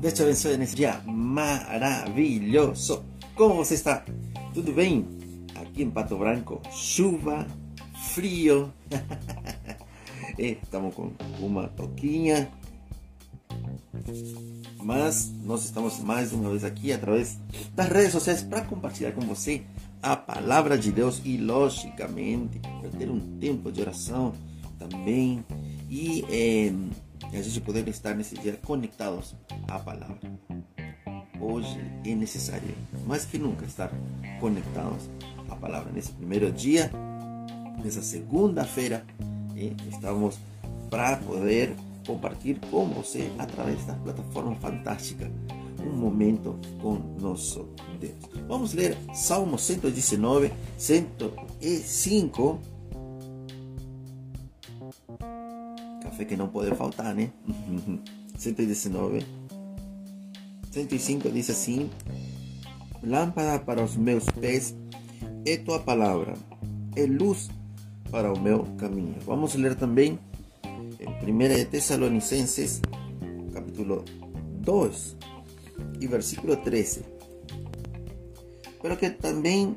Deus te abençoe nesse dia maravilhoso. Como você está? Tudo bem? Aqui em Pato Branco, chuva, frio. estamos com uma toquinha. Mas nós estamos mais uma vez aqui através das redes sociais para compartilhar com você a palavra de Deus e, logicamente, para ter um tempo de oração também e eh, a gente poder estar nesse dia conectados à palavra. Hoje é necessário, mais que nunca, estar conectados à palavra. Nesse primeiro dia, nessa segunda-feira, eh, estamos para poder compartilhar com você através desta plataforma fantástica um momento com nosso Deus. Vamos ler Salmo 119, 105. Café que não pode faltar, né? 119. 105 diz assim: Lâmpada para os meus pés é tua palavra, é luz para o meu caminho. Vamos ler também em 1 Tessalonicenses, capítulo 2, y versículo 13. Pero que también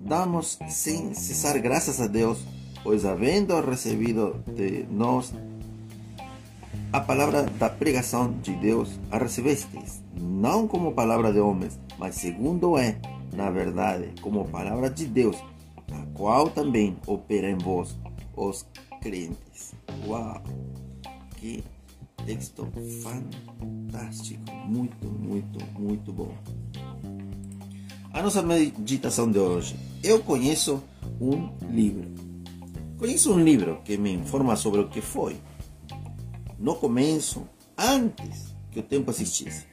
damos sin cesar gracias a Dios, pues habiendo recibido de nos a palavra da pregação de Deus, a recebestes, não como palavra de homens, mas segundo é, na verdade, como palavra de Deus, a qual também opera em vós, os crentes. Uau! Que texto fantástico, muito, muito, muito bom. A nossa meditação de hoje. Eu conheço um livro. Conheço um livro que me informa sobre o que foi no começo, antes que o tempo existisse.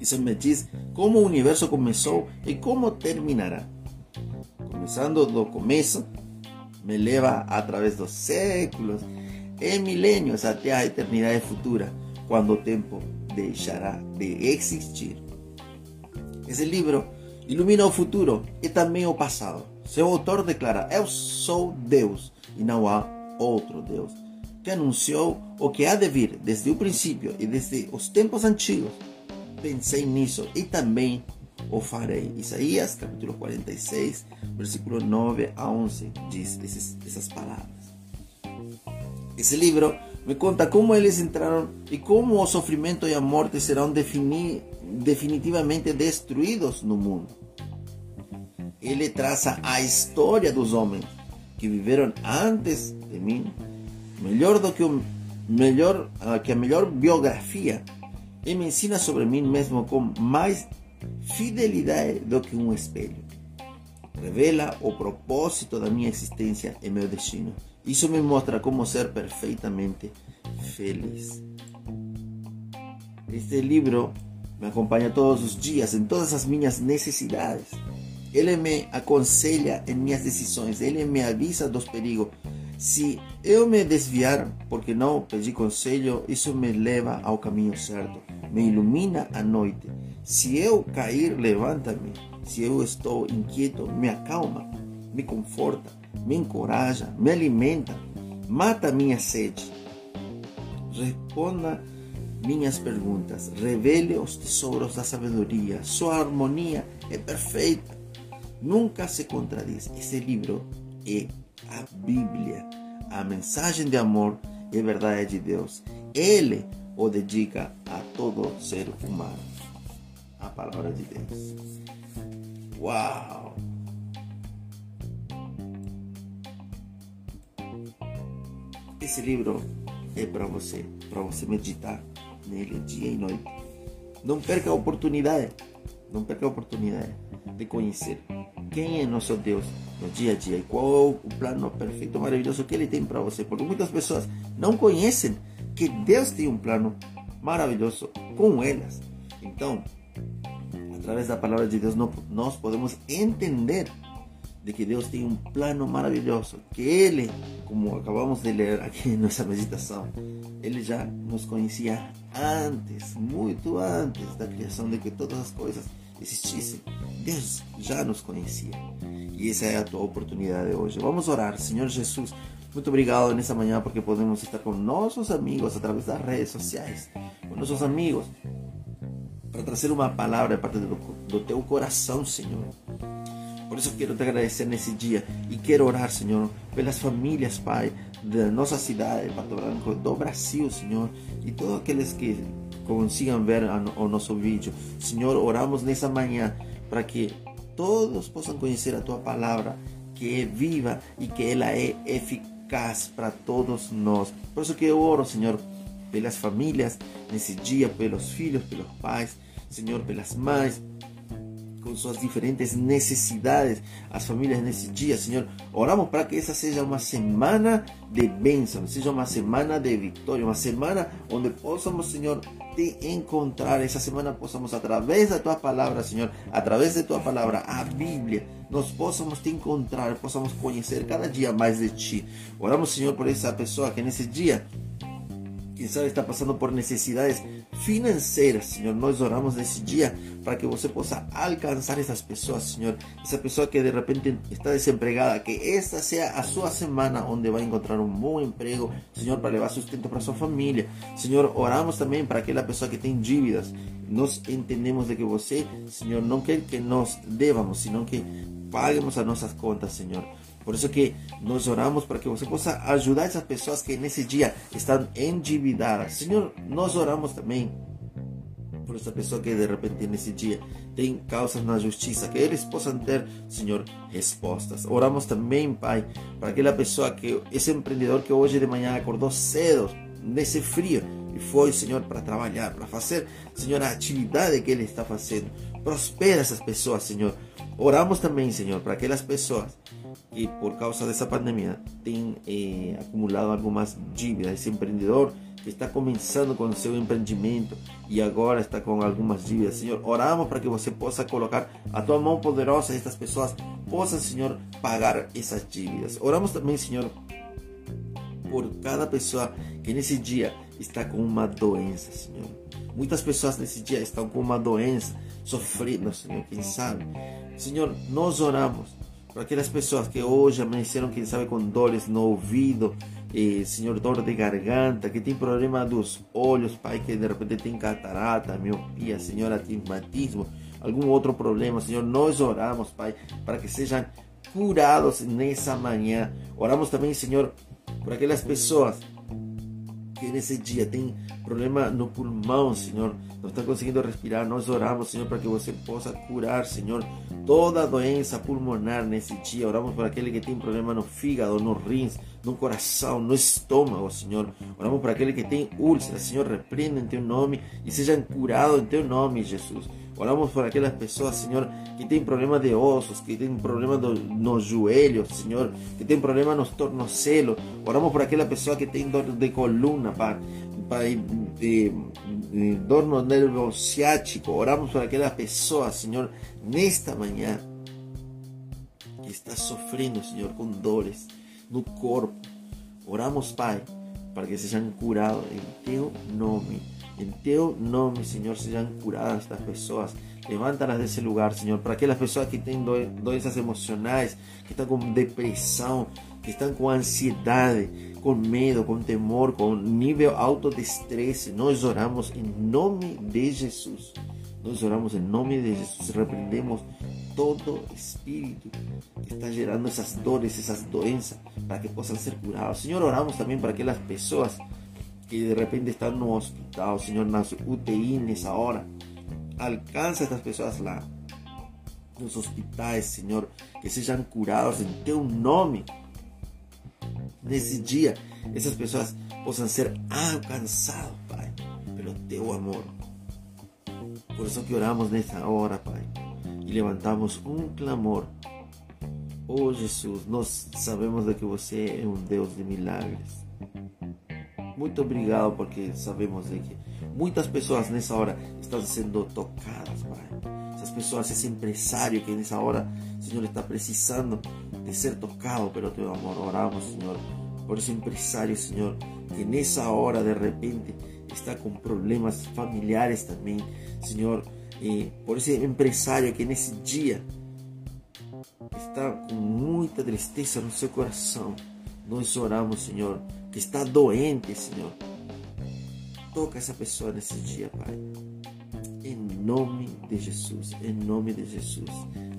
Isso me diz como o universo começou e como terminará. Começando do começo, me leva através dos séculos e milênios até a eternidade futura, quando o tempo deixará de existir. Esse livro ilumina o futuro e também o passado. Seu autor declara: Eu sou Deus e não há outro Deus, que anunciou o que há de vir desde o princípio e desde os tempos antigos. Pensei nisso e também o farei. Isaías capítulo 46, versículo 9 a 11 diz esses, essas palavras. Esse livro me conta como eles entraram e como o sofrimento e a morte serão definitivamente destruídos no mundo. Ele traça a história dos homens que viveram antes de mim, melhor do que o melhor que a melhor biografia, e me ensina sobre mim mesmo com mais fidelidade do que um espelho. Revela o propósito da minha existência e meu destino. Isso me mostra como ser perfeitamente feliz. Este livro me acompanha todos os dias em todas as minhas necessidades. Ele me aconselha em minhas decisões, ele me avisa dos perigos. Se eu me desviar porque não pedi conselho, isso me leva ao caminho certo, me ilumina a noite. Se eu cair, levanta-me. Se eu estou inquieto, me acalma, me conforta me encoraja, me alimenta, mata minha sede. Responda minhas perguntas, revele os tesouros da sabedoria. Sua harmonia é perfeita, nunca se contradiz. Esse livro é a Bíblia, a mensagem de amor e verdade de Deus. Ele o dedica a todo ser humano. A palavra de Deus. Uau! Esse livro é para você, para você meditar nele dia e noite. Não perca a oportunidade, não perca a oportunidade de conhecer quem é nosso Deus no dia a dia e qual é o plano perfeito, maravilhoso que Ele tem para você. Porque muitas pessoas não conhecem que Deus tem um plano maravilhoso com elas. Então, através da palavra de Deus, nós podemos entender de que Deus tem um plano maravilhoso, que Ele, como acabamos de ler aqui nessa meditação, Ele já nos conhecia antes, muito antes da criação de que todas as coisas existissem. Deus já nos conhecia. E essa é a tua oportunidade hoje. Vamos orar, Senhor Jesus. Muito obrigado nessa manhã porque podemos estar com nossos amigos através das redes sociais, com nossos amigos, para trazer uma palavra a do, do teu coração, Senhor. Por isso quero te agradecer nesse dia e quero orar, Senhor, pelas famílias, Pai, da nossa cidade, Pato Branco, do Brasil, Senhor, e todos aqueles que consigam ver o nosso vídeo. Senhor, oramos nessa manhã para que todos possam conhecer a tua palavra, que é viva e que ela é eficaz para todos nós. Por isso que eu oro, Senhor, pelas famílias nesse dia, pelos filhos, pelos pais, Senhor, pelas mães, com suas diferentes necessidades, as famílias nesse dia, Senhor. Oramos para que essa seja uma semana de bênção, seja uma semana de vitória, uma semana onde possamos, Senhor, te encontrar. Essa semana possamos, através da tua palavra, Senhor, através da tua palavra, a Bíblia, nós possamos te encontrar, possamos conhecer cada dia mais de ti. Oramos, Senhor, por essa pessoa que nesse dia quem sabe está passando por necessidades financeiras, Senhor. Nós oramos nesse dia para que você possa alcançar essas pessoas, Senhor. Essa pessoa que de repente está desempregada, que esta seja a sua semana onde vai encontrar um bom emprego, Senhor, para levar sustento para sua família. Senhor, oramos também para aquela pessoa que tem dívidas. Nós entendemos de que você, Senhor, não quer que nós devamos, senão que paguemos as nossas contas, Senhor. Por isso que nós oramos para que você possa ajudar essas pessoas que nesse dia estão endividadas. Senhor, nós oramos também por essa pessoa que de repente nesse dia tem causas na justiça, que eles possam ter, Senhor, respostas. Oramos também, Pai, para aquela pessoa que esse empreendedor que hoje de manhã acordou cedo nesse frio e foi, Senhor, para trabalhar, para fazer, Senhor, a atividade que ele está fazendo. Prospera essas pessoas, Senhor. Oramos também, Senhor, para aquelas pessoas que por causa dessa pandemia tem eh, acumulado algumas dívidas. Esse empreendedor que está começando com seu empreendimento e agora está com algumas dívidas. Senhor, oramos para que você possa colocar a tua mão poderosa e estas pessoas possam, Senhor, pagar essas dívidas. Oramos também, Senhor, por cada pessoa que nesse dia está com uma doença, Senhor. Muitas pessoas nesse dia estão com uma doença, sofrendo, Senhor, quem sabe. Senhor, nós oramos para aquelas pessoas que hoje amanheceram, quem sabe, com dores no ouvido, Senhor, dor de garganta, que tem problema dos olhos, Pai, que de repente tem catarata, miopia, Senhor, astigmatismo, algum outro problema, Senhor, nós oramos, Pai, para que sejam curados nessa manhã. Oramos também, Senhor, por aquelas pessoas que nesse dia tem problema no pulmão, Senhor, não está conseguindo respirar, nós oramos, Senhor, para que você possa curar, Senhor, toda doença pulmonar nesse dia. Oramos por aquele que tem problema no fígado, no rins, no coração, no estômago, Senhor. Oramos por aquele que tem úlceras, Senhor, repreenda em teu nome e sejam curados em teu nome, Jesus. Oramos por aquelas pessoas, Senhor, que têm problema de ossos, que têm problema do, nos joelhos, Senhor, que têm problema nos tornozelos. Oramos por aquela pessoa que tem dor de coluna, Pai, pai de, de dor no nervo ciático. Oramos por aquela pessoa, Senhor, nesta manhã, que está sofrendo, Senhor, com dores no corpo. Oramos, Pai, para que sejam curados em teu nome. Em teu nome, Senhor, sejam curadas estas pessoas. Levanta-las desse lugar, Senhor, para aquelas pessoas que têm doenças emocionais, que estão com depressão, que estão com ansiedade, com medo, com temor, com nível alto de estresse. Nós oramos em nome de Jesus. Nós oramos em nome de Jesus. Repreendemos todo espírito que está gerando essas dores, essas doenças, para que possam ser curados. Senhor, oramos também para aquelas pessoas que de repente están no hospital, Señor, nas UTI nessa hora. Alcanza estas pessoas lá, nos hospitais, Senhor, que sejam curados em teu nome. Nesse dia, essas pessoas possam ser alcançadas, Pai, pelo teu amor. Por isso que oramos nessa hora, Pai, e levantamos um clamor. Oh Jesus, nós sabemos de que você é um Deus de milagres. Muito obrigado porque sabemos de que muitas pessoas nessa hora estão sendo tocadas, Pai. Pessoas, esse empresário que nessa hora, Senhor, está precisando de ser tocado pelo Teu amor. Oramos, Senhor, por esse empresário, Senhor, que nessa hora de repente está com problemas familiares também, Senhor, e por esse empresário que nesse dia está com muita tristeza no seu coração nós oramos, Senhor, que está doente, Senhor. Toca essa pessoa nesse dia, Pai. Nome de Jesus, em nome de Jesus.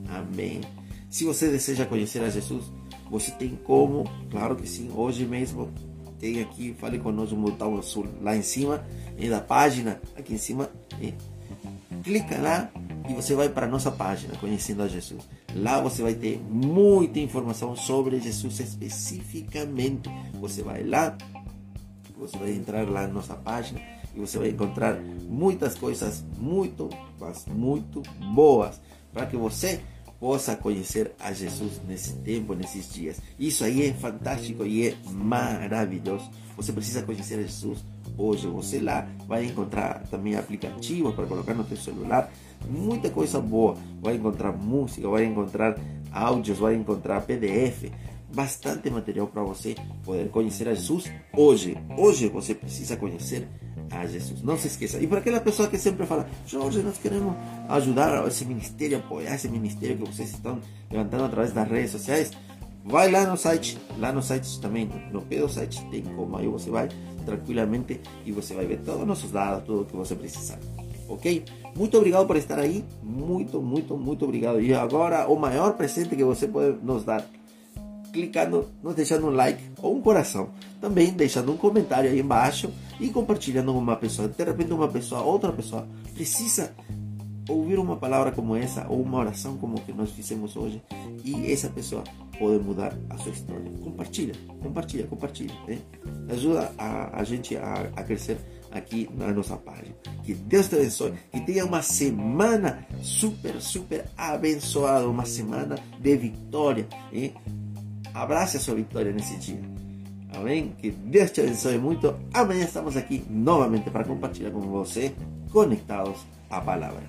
Amém. Se você deseja conhecer a Jesus, você tem como, claro que sim, hoje mesmo tem aqui, fale conosco no botão azul lá em cima, da página, aqui em cima, clica lá e você vai para a nossa página, Conhecendo a Jesus. Lá você vai ter muita informação sobre Jesus especificamente. Você vai lá, você vai entrar lá na nossa página e você vai encontrar muitas coisas muito, mas muito boas para que você possa conhecer a Jesus nesse tempo, nesses dias. Isso aí é fantástico e é maravilhoso. Você precisa conhecer Jesus hoje. Você lá vai encontrar também aplicativos para colocar no seu celular. Muita coisa boa. Vai encontrar música, vai encontrar áudios, vai encontrar PDF. Bastante material para você poder conhecer a Jesus hoje. Hoje você precisa conhecer a Jesus. Não se esqueça. E para aquela pessoa que sempre fala, Jorge, nós queremos ajudar esse ministério, apoiar esse ministério que vocês estão levantando através das redes sociais, vai lá no site. Lá no site também, no pé do site tem como. Aí você vai tranquilamente e você vai ver todos os nossos dados, tudo o que você precisar. Ok? Muito obrigado por estar aí. Muito, muito, muito obrigado. E agora, o maior presente que você pode nos dar clicando, nos deixando um like ou um coração. Também deixando um comentário aí embaixo e compartilhando com uma pessoa. De repente uma pessoa, outra pessoa precisa ouvir uma palavra como essa ou uma oração como que nós fizemos hoje e essa pessoa pode mudar a sua história. Compartilha, compartilha, compartilha. Né? Ajuda a, a gente a, a crescer aqui na nossa página. Que Deus te abençoe. Que tenha uma semana super, super abençoada. Uma semana de vitória. Hein? Abrace a sua vitória nesse dia. Amém? Que Deus te abençoe muito. Amanhã estamos aqui novamente para compartilhar com você, conectados à palavra.